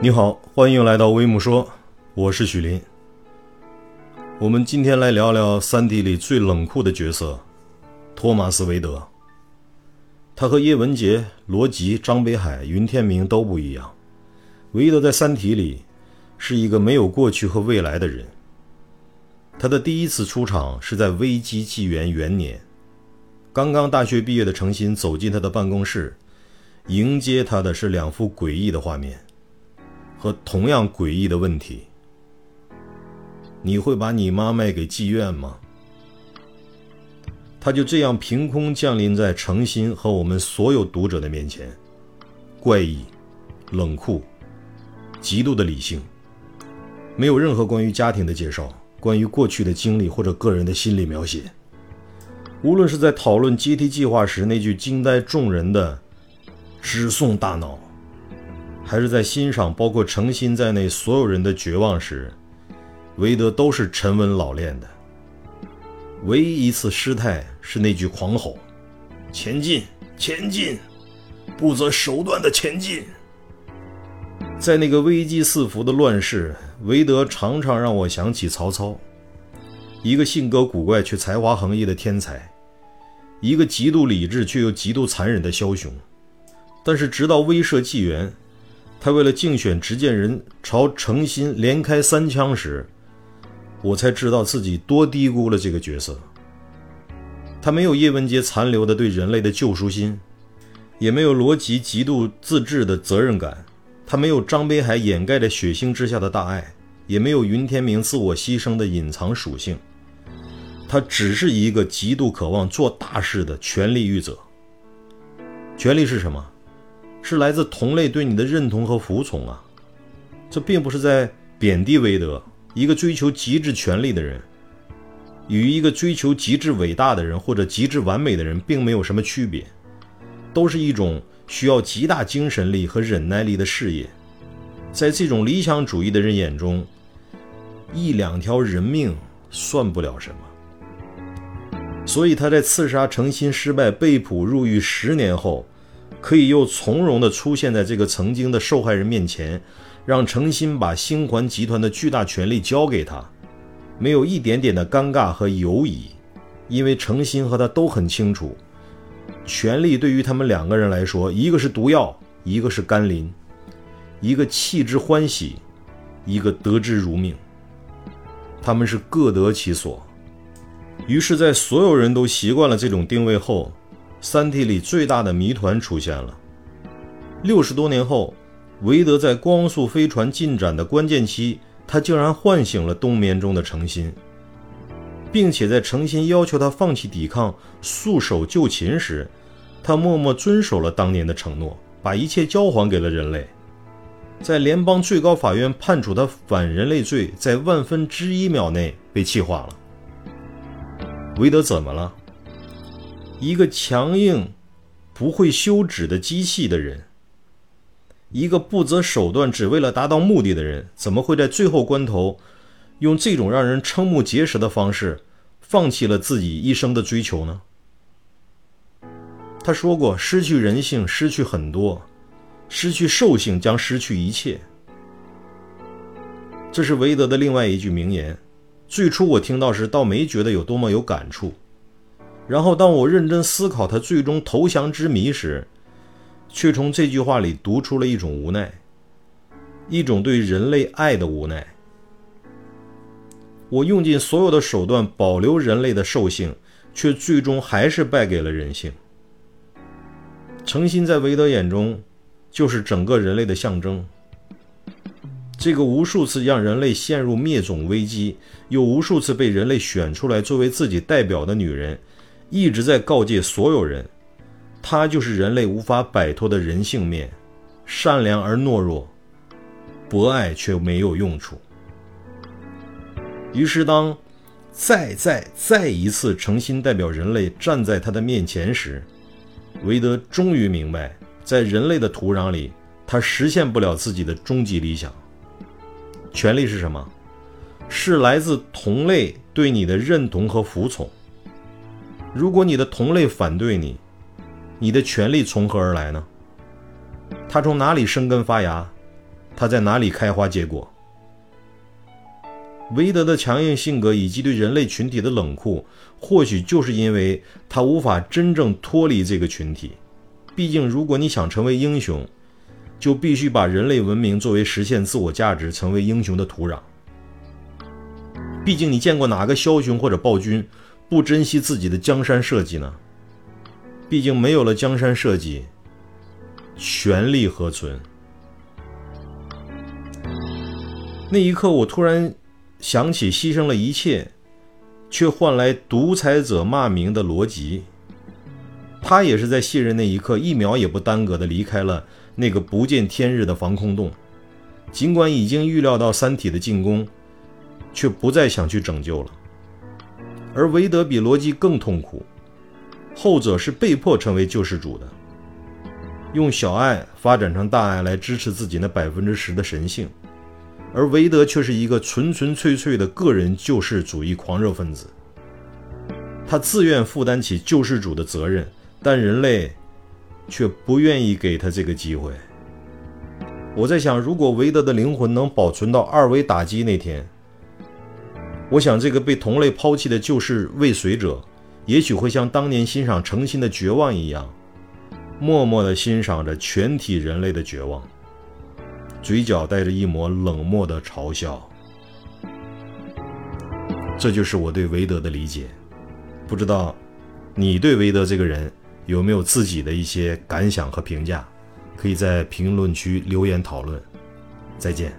你好，欢迎来到微木说，我是许林。我们今天来聊聊《三体》里最冷酷的角色——托马斯·韦德。他和叶文洁、罗辑、张北海、云天明都不一样。韦德在《三体》里是一个没有过去和未来的人。他的第一次出场是在危机纪元元年，刚刚大学毕业的程心走进他的办公室，迎接他的是两幅诡异的画面。和同样诡异的问题：你会把你妈卖给妓院吗？他就这样凭空降临在诚心和我们所有读者的面前，怪异、冷酷、极度的理性，没有任何关于家庭的介绍，关于过去的经历或者个人的心理描写。无论是在讨论阶梯计划时那句惊呆众人的“只送大脑”。还是在欣赏包括诚心在内所有人的绝望时，韦德都是沉稳老练的。唯一一次失态是那句狂吼：“前进，前进，不择手段的前进。”在那个危机四伏的乱世，韦德常常让我想起曹操，一个性格古怪却才华横溢的天才，一个极度理智却又极度残忍的枭雄。但是直到威慑纪元。他为了竞选执剑人，朝诚心连开三枪时，我才知道自己多低估了这个角色。他没有叶文洁残留的对人类的救赎心，也没有罗辑极度自制的责任感，他没有张北海掩盖着血腥之下的大爱，也没有云天明自我牺牲的隐藏属性。他只是一个极度渴望做大事的权力欲者。权力是什么？是来自同类对你的认同和服从啊，这并不是在贬低韦德，一个追求极致权力的人，与一个追求极致伟大的人或者极致完美的人并没有什么区别，都是一种需要极大精神力和忍耐力的事业。在这种理想主义的人眼中，一两条人命算不了什么，所以他在刺杀诚心失败、被捕入狱十年后。可以又从容地出现在这个曾经的受害人面前，让诚心把星环集团的巨大权力交给他，没有一点点的尴尬和犹疑，因为诚心和他都很清楚，权力对于他们两个人来说，一个是毒药，一个是甘霖，一个弃之欢喜，一个得之如命，他们是各得其所。于是，在所有人都习惯了这种定位后。三体里最大的谜团出现了。六十多年后，韦德在光速飞船进展的关键期，他竟然唤醒了冬眠中的诚心，并且在诚心要求他放弃抵抗、束手就擒时，他默默遵守了当年的承诺，把一切交还给了人类。在联邦最高法院判处他反人类罪，在万分之一秒内被气化了。韦德怎么了？一个强硬、不会休止的机器的人，一个不择手段只为了达到目的的人，怎么会在最后关头用这种让人瞠目结舌的方式放弃了自己一生的追求呢？他说过：“失去人性，失去很多；失去兽性，将失去一切。”这是韦德的另外一句名言。最初我听到时，倒没觉得有多么有感触。然后，当我认真思考他最终投降之谜时，却从这句话里读出了一种无奈，一种对人类爱的无奈。我用尽所有的手段保留人类的兽性，却最终还是败给了人性。诚心在韦德眼中，就是整个人类的象征。这个无数次让人类陷入灭种危机，又无数次被人类选出来作为自己代表的女人。一直在告诫所有人，他就是人类无法摆脱的人性面，善良而懦弱，博爱却没有用处。于是，当再再再一次诚心代表人类站在他的面前时，韦德终于明白，在人类的土壤里，他实现不了自己的终极理想。权利是什么？是来自同类对你的认同和服从。如果你的同类反对你，你的权利从何而来呢？它从哪里生根发芽？它在哪里开花结果。韦德的强硬性格以及对人类群体的冷酷，或许就是因为他无法真正脱离这个群体。毕竟，如果你想成为英雄，就必须把人类文明作为实现自我价值、成为英雄的土壤。毕竟，你见过哪个枭雄或者暴君不珍惜自己的江山社稷呢？毕竟，没有了江山社稷，权力何存？那一刻，我突然想起牺牲了一切，却换来独裁者骂名的罗辑。他也是在卸任那一刻，一秒也不耽搁地离开了那个不见天日的防空洞。尽管已经预料到三体的进攻，却不再想去拯救了。而韦德比罗辑更痛苦，后者是被迫成为救世主的，用小爱发展成大爱来支持自己那百分之十的神性，而韦德却是一个纯纯粹粹的个人救世主义狂热分子。他自愿负担起救世主的责任。但人类却不愿意给他这个机会。我在想，如果韦德的灵魂能保存到二维打击那天，我想这个被同类抛弃的救世未遂者，也许会像当年欣赏诚心的绝望一样，默默地欣赏着全体人类的绝望，嘴角带着一抹冷漠的嘲笑。这就是我对韦德的理解。不知道你对韦德这个人？有没有自己的一些感想和评价？可以在评论区留言讨论。再见。